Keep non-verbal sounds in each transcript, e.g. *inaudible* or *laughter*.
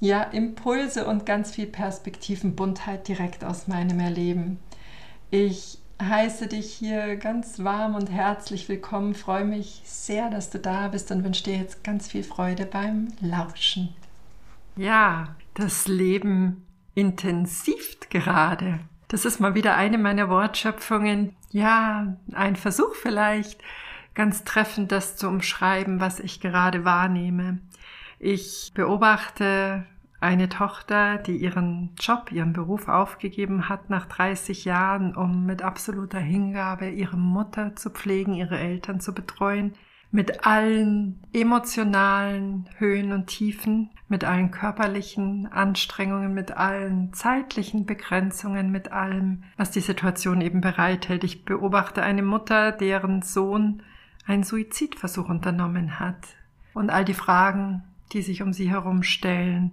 ja, Impulse und ganz viel Perspektivenbuntheit direkt aus meinem Erleben. Ich heiße dich hier ganz warm und herzlich willkommen, freue mich sehr, dass du da bist und wünsche dir jetzt ganz viel Freude beim Lauschen. Ja, das Leben intensiviert gerade. Das ist mal wieder eine meiner Wortschöpfungen. Ja, ein Versuch vielleicht, ganz treffend das zu umschreiben, was ich gerade wahrnehme. Ich beobachte eine Tochter, die ihren Job, ihren Beruf aufgegeben hat nach 30 Jahren, um mit absoluter Hingabe ihre Mutter zu pflegen, ihre Eltern zu betreuen, mit allen emotionalen Höhen und Tiefen, mit allen körperlichen Anstrengungen, mit allen zeitlichen Begrenzungen, mit allem, was die Situation eben bereithält. Ich beobachte eine Mutter, deren Sohn einen Suizidversuch unternommen hat. Und all die Fragen, die sich um sie herum stellen.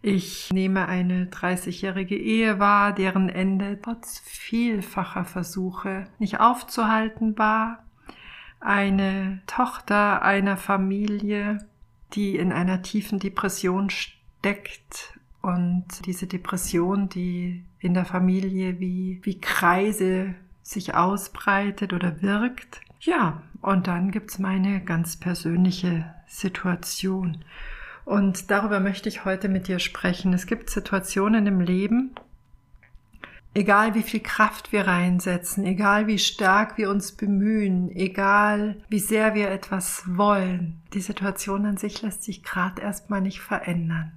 Ich nehme eine 30-jährige Ehe wahr, deren Ende trotz vielfacher Versuche nicht aufzuhalten war. Eine Tochter einer Familie, die in einer tiefen Depression steckt und diese Depression, die in der Familie wie, wie Kreise sich ausbreitet oder wirkt. Ja, und dann gibt's meine ganz persönliche Situation. Und darüber möchte ich heute mit dir sprechen. Es gibt Situationen im Leben, egal wie viel Kraft wir reinsetzen, egal wie stark wir uns bemühen, egal wie sehr wir etwas wollen, die Situation an sich lässt sich gerade erstmal nicht verändern.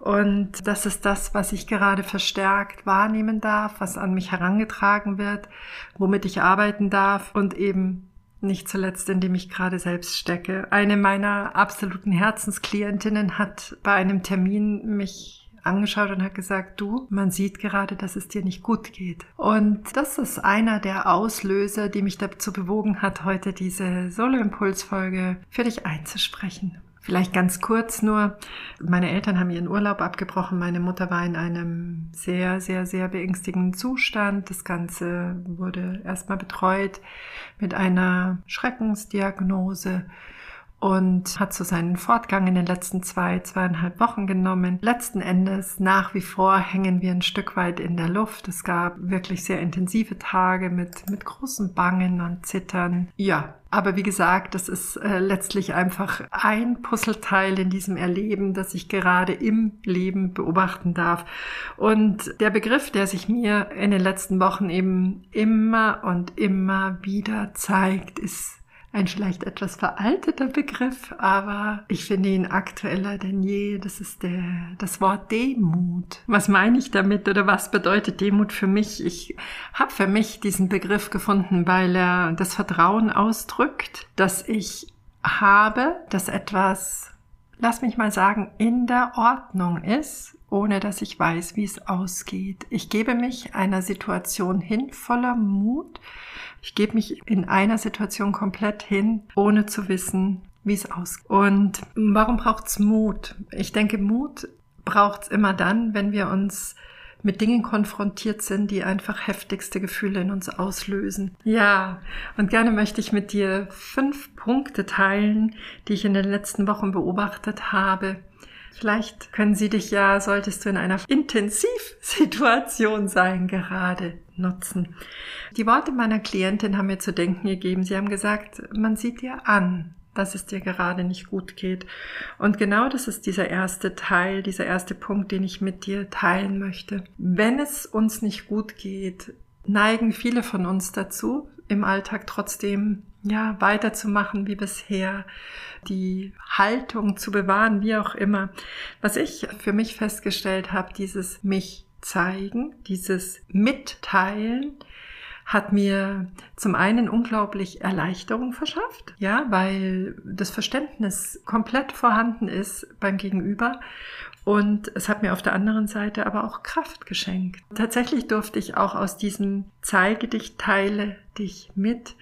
Und das ist das, was ich gerade verstärkt wahrnehmen darf, was an mich herangetragen wird, womit ich arbeiten darf und eben nicht zuletzt, indem ich gerade selbst stecke. Eine meiner absoluten Herzensklientinnen hat bei einem Termin mich angeschaut und hat gesagt, du, man sieht gerade, dass es dir nicht gut geht. Und das ist einer der Auslöser, die mich dazu bewogen hat, heute diese Solo-Impulsfolge für dich einzusprechen. Vielleicht ganz kurz nur, meine Eltern haben ihren Urlaub abgebrochen, meine Mutter war in einem sehr, sehr, sehr beängstigenden Zustand. Das Ganze wurde erstmal betreut mit einer Schreckensdiagnose und hat so seinen Fortgang in den letzten zwei, zweieinhalb Wochen genommen. Letzten Endes nach wie vor hängen wir ein Stück weit in der Luft. Es gab wirklich sehr intensive Tage mit, mit großen Bangen und Zittern. Ja, aber wie gesagt, das ist äh, letztlich einfach ein Puzzleteil in diesem Erleben, das ich gerade im Leben beobachten darf. Und der Begriff, der sich mir in den letzten Wochen eben immer und immer wieder zeigt, ist ein vielleicht etwas veralteter Begriff, aber ich finde ihn aktueller denn je. Das ist der, das Wort Demut. Was meine ich damit oder was bedeutet Demut für mich? Ich habe für mich diesen Begriff gefunden, weil er das Vertrauen ausdrückt, dass ich habe, dass etwas, lass mich mal sagen, in der Ordnung ist, ohne dass ich weiß, wie es ausgeht. Ich gebe mich einer Situation hin voller Mut, ich gebe mich in einer Situation komplett hin, ohne zu wissen, wie es ausgeht. Und warum braucht's Mut? Ich denke, Mut braucht's immer dann, wenn wir uns mit Dingen konfrontiert sind, die einfach heftigste Gefühle in uns auslösen. Ja, und gerne möchte ich mit dir fünf Punkte teilen, die ich in den letzten Wochen beobachtet habe, Vielleicht können sie dich ja, solltest du in einer Intensivsituation sein, gerade nutzen. Die Worte meiner Klientin haben mir zu denken gegeben. Sie haben gesagt, man sieht dir an, dass es dir gerade nicht gut geht. Und genau das ist dieser erste Teil, dieser erste Punkt, den ich mit dir teilen möchte. Wenn es uns nicht gut geht, neigen viele von uns dazu, im Alltag trotzdem ja, weiterzumachen wie bisher, die Haltung zu bewahren, wie auch immer. Was ich für mich festgestellt habe, dieses mich zeigen, dieses Mitteilen, hat mir zum einen unglaublich Erleichterung verschafft, ja, weil das Verständnis komplett vorhanden ist beim Gegenüber Und es hat mir auf der anderen Seite aber auch Kraft geschenkt. Tatsächlich durfte ich auch aus diesem Zeige dich, teile dich mit,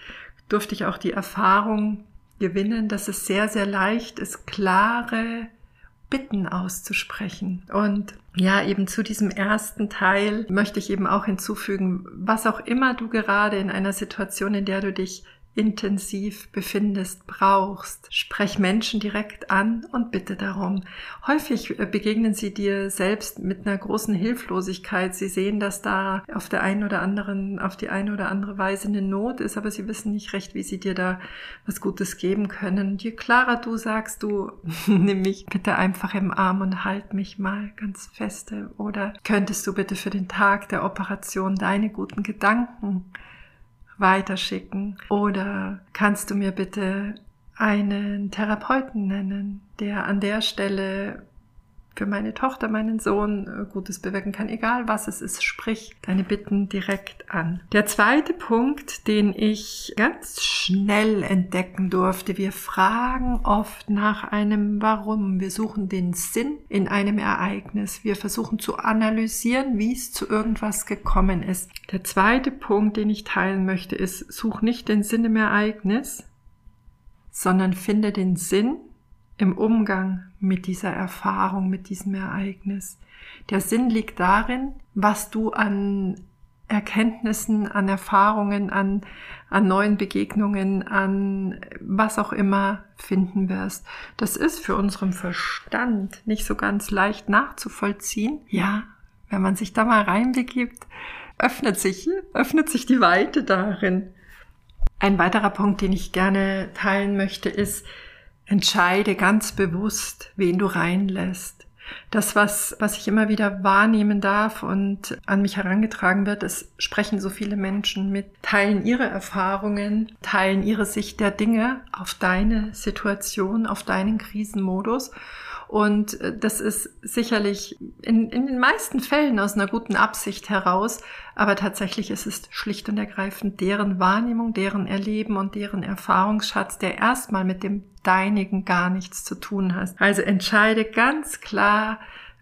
durfte ich auch die Erfahrung gewinnen, dass es sehr, sehr leicht ist, klare Bitten auszusprechen. Und ja, eben zu diesem ersten Teil möchte ich eben auch hinzufügen, was auch immer du gerade in einer Situation, in der du dich intensiv befindest, brauchst. Sprech Menschen direkt an und bitte darum. Häufig äh, begegnen sie dir selbst mit einer großen Hilflosigkeit. Sie sehen, dass da auf der einen oder anderen, auf die eine oder andere Weise eine Not ist, aber sie wissen nicht recht, wie sie dir da was Gutes geben können. Je klarer du sagst, du *laughs* nimm mich bitte einfach im Arm und halt mich mal ganz feste. Oder könntest du bitte für den Tag der Operation deine guten Gedanken weiterschicken? Oder kannst du mir bitte einen Therapeuten nennen, der an der Stelle für meine Tochter, meinen Sohn äh, Gutes bewirken kann, egal was es ist, sprich deine Bitten direkt an. Der zweite Punkt, den ich ganz schnell entdecken durfte, wir fragen oft nach einem Warum. Wir suchen den Sinn in einem Ereignis. Wir versuchen zu analysieren, wie es zu irgendwas gekommen ist. Der zweite Punkt, den ich teilen möchte, ist, such nicht den Sinn im Ereignis, sondern finde den Sinn im Umgang mit dieser Erfahrung, mit diesem Ereignis. Der Sinn liegt darin, was du an Erkenntnissen, an Erfahrungen, an, an neuen Begegnungen, an was auch immer finden wirst. Das ist für unseren Verstand nicht so ganz leicht nachzuvollziehen. Ja, wenn man sich da mal reinbegibt, öffnet sich, öffnet sich die Weite darin. Ein weiterer Punkt, den ich gerne teilen möchte, ist, Entscheide ganz bewusst, wen du reinlässt. Das, was, was ich immer wieder wahrnehmen darf und an mich herangetragen wird, es sprechen so viele Menschen mit, teilen ihre Erfahrungen, teilen ihre Sicht der Dinge auf deine Situation, auf deinen Krisenmodus und äh, das ist sicherlich in, in den meisten Fällen aus einer guten Absicht heraus, aber tatsächlich ist es schlicht und ergreifend deren Wahrnehmung, deren Erleben und deren Erfahrungsschatz, der erstmal mit dem deinigen gar nichts zu tun hat. Also entscheide ganz klar,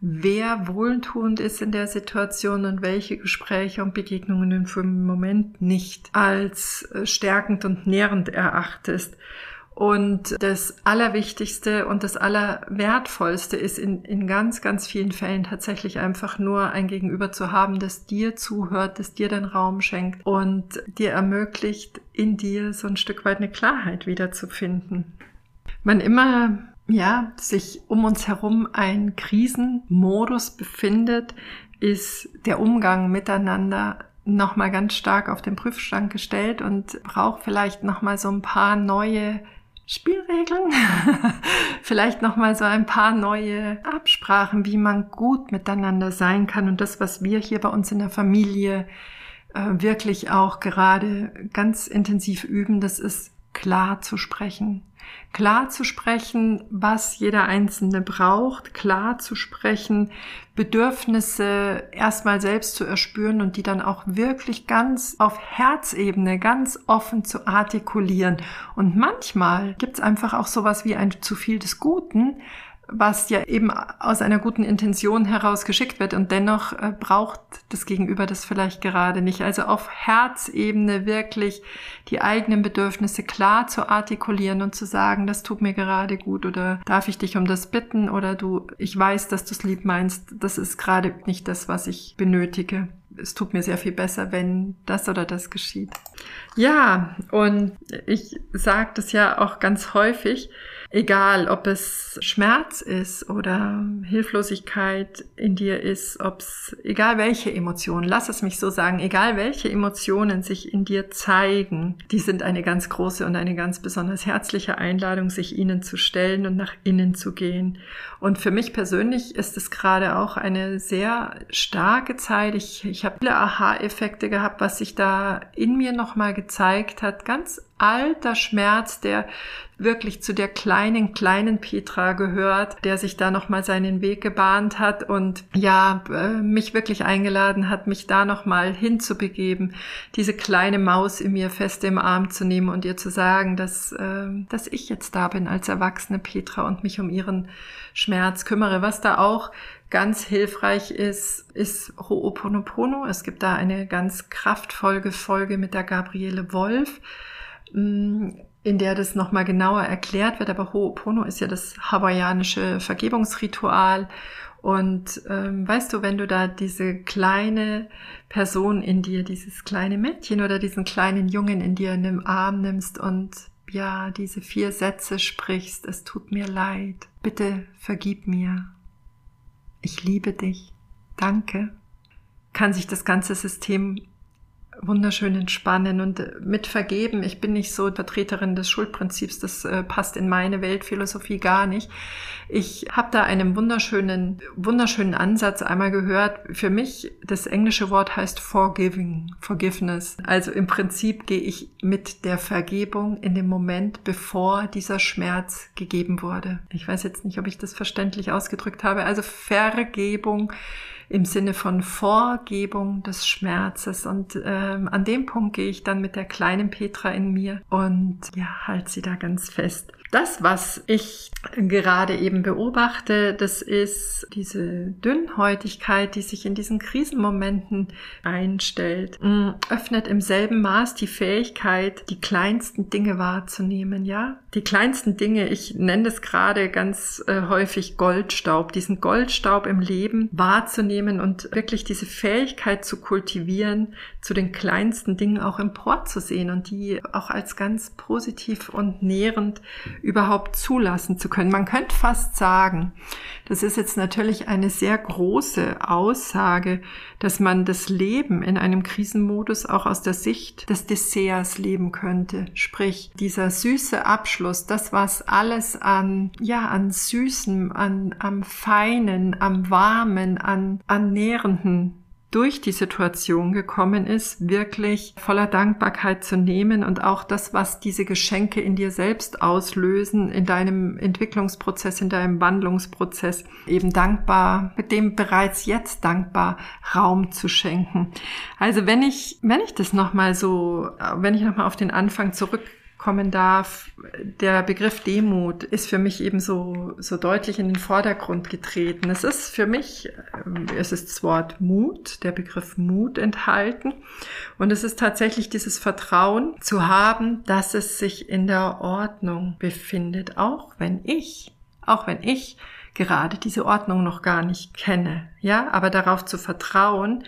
wer wohltuend ist in der Situation und welche Gespräche und Begegnungen du für den Moment nicht als äh, stärkend und nährend erachtest. Und das Allerwichtigste und das Allerwertvollste ist in, in ganz, ganz vielen Fällen tatsächlich einfach nur ein Gegenüber zu haben, das dir zuhört, das dir den Raum schenkt und dir ermöglicht, in dir so ein Stück weit eine Klarheit wiederzufinden. Man immer ja, sich um uns herum ein Krisenmodus befindet, ist der Umgang miteinander nochmal ganz stark auf den Prüfstand gestellt und braucht vielleicht nochmal so ein paar neue Spielregeln, *laughs* vielleicht noch mal so ein paar neue Absprachen, wie man gut miteinander sein kann und das, was wir hier bei uns in der Familie äh, wirklich auch gerade ganz intensiv üben, das ist klar zu sprechen. Klar zu sprechen, was jeder Einzelne braucht, klar zu sprechen, Bedürfnisse erstmal selbst zu erspüren und die dann auch wirklich ganz auf Herzebene, ganz offen zu artikulieren. Und manchmal gibt es einfach auch sowas wie ein zu viel des Guten, was ja eben aus einer guten Intention heraus geschickt wird und dennoch äh, braucht das Gegenüber das vielleicht gerade nicht. Also auf Herzebene wirklich die eigenen Bedürfnisse klar zu artikulieren und zu sagen, das tut mir gerade gut oder darf ich dich um das bitten oder du, ich weiß, dass du es lieb meinst, das ist gerade nicht das, was ich benötige. Es tut mir sehr viel besser, wenn das oder das geschieht. Ja, und ich sage das ja auch ganz häufig, Egal, ob es Schmerz ist oder Hilflosigkeit in dir ist, ob es, egal welche Emotionen, lass es mich so sagen, egal welche Emotionen sich in dir zeigen, die sind eine ganz große und eine ganz besonders herzliche Einladung, sich ihnen zu stellen und nach innen zu gehen. Und für mich persönlich ist es gerade auch eine sehr starke Zeit. Ich, ich habe viele Aha-Effekte gehabt, was sich da in mir nochmal gezeigt hat, ganz alter Schmerz, der wirklich zu der kleinen, kleinen Petra gehört, der sich da nochmal seinen Weg gebahnt hat und ja, äh, mich wirklich eingeladen hat, mich da nochmal hinzubegeben, diese kleine Maus in mir fest im Arm zu nehmen und ihr zu sagen, dass, äh, dass ich jetzt da bin als erwachsene Petra und mich um ihren Schmerz kümmere. Was da auch ganz hilfreich ist, ist Ho'oponopono. Es gibt da eine ganz kraftvolle Folge mit der Gabriele Wolf, in der das nochmal genauer erklärt wird. Aber Ho'opono ist ja das hawaiianische Vergebungsritual. Und ähm, weißt du, wenn du da diese kleine Person in dir, dieses kleine Mädchen oder diesen kleinen Jungen in dir in den Arm nimmst und ja, diese vier Sätze sprichst, es tut mir leid, bitte vergib mir, ich liebe dich, danke, kann sich das ganze System wunderschön entspannen und äh, mit vergeben. Ich bin nicht so Vertreterin des Schuldprinzips, das äh, passt in meine Weltphilosophie gar nicht. Ich habe da einen wunderschönen, wunderschönen Ansatz einmal gehört. Für mich, das englische Wort heißt forgiving, forgiveness. Also im Prinzip gehe ich mit der Vergebung in dem Moment, bevor dieser Schmerz gegeben wurde. Ich weiß jetzt nicht, ob ich das verständlich ausgedrückt habe. Also Vergebung im Sinne von Vorgebung des Schmerzes. Und ähm, an dem Punkt gehe ich dann mit der kleinen Petra in mir und ja, halt sie da ganz fest. Das, was ich gerade eben beobachte, das ist diese Dünnhäutigkeit, die sich in diesen Krisenmomenten einstellt, mm, öffnet im selben Maß die Fähigkeit, die kleinsten Dinge wahrzunehmen, ja? Die kleinsten Dinge, ich nenne das gerade ganz äh, häufig Goldstaub, diesen Goldstaub im Leben wahrzunehmen und wirklich diese Fähigkeit zu kultivieren, zu den kleinsten Dingen auch emporzusehen und die auch als ganz positiv und nährend überhaupt zulassen zu können. Man könnte fast sagen, das ist jetzt natürlich eine sehr große Aussage, dass man das Leben in einem Krisenmodus auch aus der Sicht des Desserts leben könnte. Sprich, dieser süße Abschluss, das was alles an, ja, an Süßen, an, am Feinen, am Warmen, an, an Nährenden durch die Situation gekommen ist, wirklich voller Dankbarkeit zu nehmen und auch das, was diese Geschenke in dir selbst auslösen, in deinem Entwicklungsprozess, in deinem Wandlungsprozess, eben dankbar, mit dem bereits jetzt dankbar Raum zu schenken. Also wenn ich, wenn ich das nochmal so, wenn ich nochmal auf den Anfang zurück kommen darf. Der Begriff Demut ist für mich eben so, so deutlich in den Vordergrund getreten. Es ist für mich, ähm, es ist das Wort Mut, der Begriff Mut enthalten. Und es ist tatsächlich dieses Vertrauen zu haben, dass es sich in der Ordnung befindet, auch wenn ich, auch wenn ich gerade diese Ordnung noch gar nicht kenne. Ja, aber darauf zu vertrauen,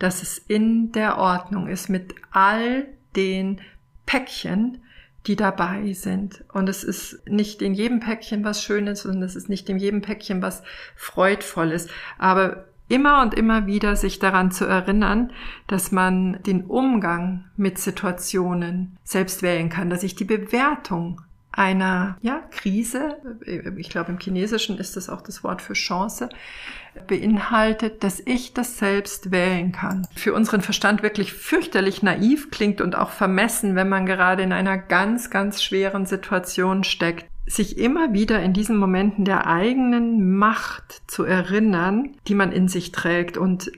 dass es in der Ordnung ist mit all den Päckchen, die dabei sind. Und es ist nicht in jedem Päckchen was Schönes und es ist nicht in jedem Päckchen was Freudvolles. Aber immer und immer wieder sich daran zu erinnern, dass man den Umgang mit Situationen selbst wählen kann, dass ich die Bewertung einer ja, Krise, ich glaube im Chinesischen ist das auch das Wort für Chance, beinhaltet, dass ich das selbst wählen kann. Für unseren Verstand wirklich fürchterlich naiv klingt und auch vermessen, wenn man gerade in einer ganz, ganz schweren Situation steckt. Sich immer wieder in diesen Momenten der eigenen Macht zu erinnern, die man in sich trägt und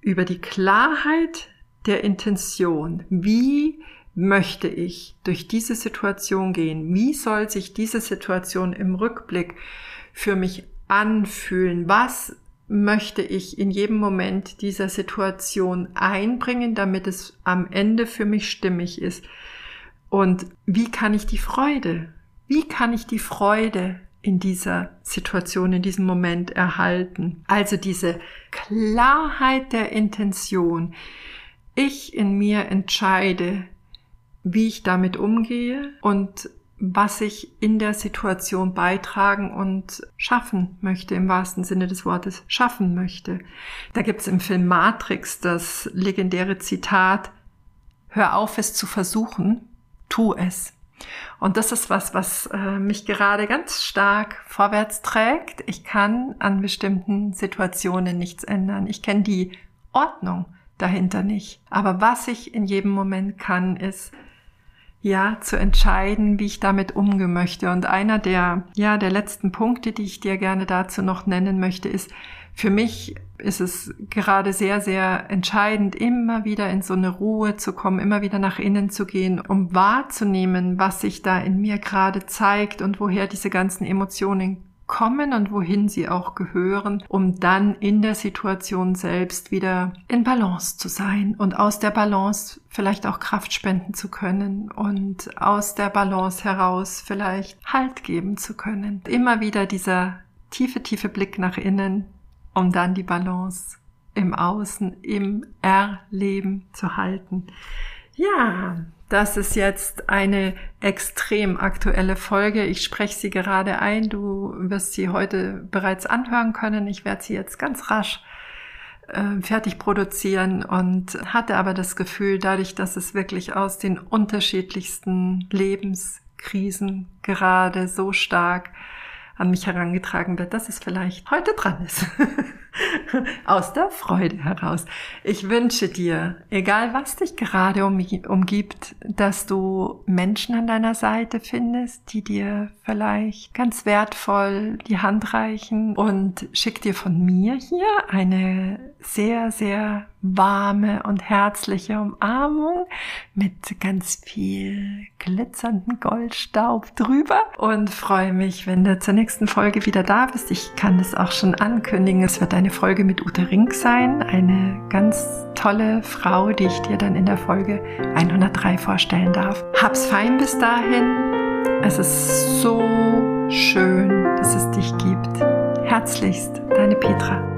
über die Klarheit der Intention, wie möchte ich durch diese Situation gehen? Wie soll sich diese Situation im Rückblick für mich anfühlen? Was möchte ich in jedem Moment dieser Situation einbringen, damit es am Ende für mich stimmig ist? Und wie kann ich die Freude, wie kann ich die Freude in dieser Situation, in diesem Moment erhalten? Also diese Klarheit der Intention. Ich in mir entscheide, wie ich damit umgehe und was ich in der Situation beitragen und schaffen möchte, im wahrsten Sinne des Wortes schaffen möchte. Da gibt es im Film Matrix das legendäre Zitat, hör auf es zu versuchen, tu es. Und das ist was, was äh, mich gerade ganz stark vorwärts trägt. Ich kann an bestimmten Situationen nichts ändern. Ich kenne die Ordnung dahinter nicht. Aber was ich in jedem Moment kann, ist ja, zu entscheiden, wie ich damit umgehen möchte. Und einer der, ja, der letzten Punkte, die ich dir gerne dazu noch nennen möchte, ist, für mich ist es gerade sehr, sehr entscheidend, immer wieder in so eine Ruhe zu kommen, immer wieder nach innen zu gehen, um wahrzunehmen, was sich da in mir gerade zeigt und woher diese ganzen Emotionen kommen und wohin sie auch gehören, um dann in der Situation selbst wieder in Balance zu sein und aus der Balance vielleicht auch Kraft spenden zu können und aus der Balance heraus vielleicht Halt geben zu können. Immer wieder dieser tiefe, tiefe Blick nach innen, um dann die Balance im Außen, im Erleben zu halten. Ja, das ist jetzt eine extrem aktuelle Folge. Ich spreche sie gerade ein. Du wirst sie heute bereits anhören können. Ich werde sie jetzt ganz rasch äh, fertig produzieren und hatte aber das Gefühl, dadurch, dass es wirklich aus den unterschiedlichsten Lebenskrisen gerade so stark an mich herangetragen wird, dass es vielleicht heute dran ist. *laughs* *laughs* Aus der Freude heraus. Ich wünsche dir, egal was dich gerade umgibt, dass du Menschen an deiner Seite findest, die dir vielleicht ganz wertvoll die Hand reichen und schick dir von mir hier eine sehr, sehr warme und herzliche Umarmung mit ganz viel glitzernden Goldstaub drüber und freue mich, wenn du zur nächsten Folge wieder da bist. Ich kann es auch schon ankündigen. Es wird eine Folge mit Ute Rink sein, eine ganz tolle Frau, die ich dir dann in der Folge 103 vorstellen darf. Hab's fein bis dahin. Es ist so schön, dass es dich gibt. Herzlichst, deine Petra.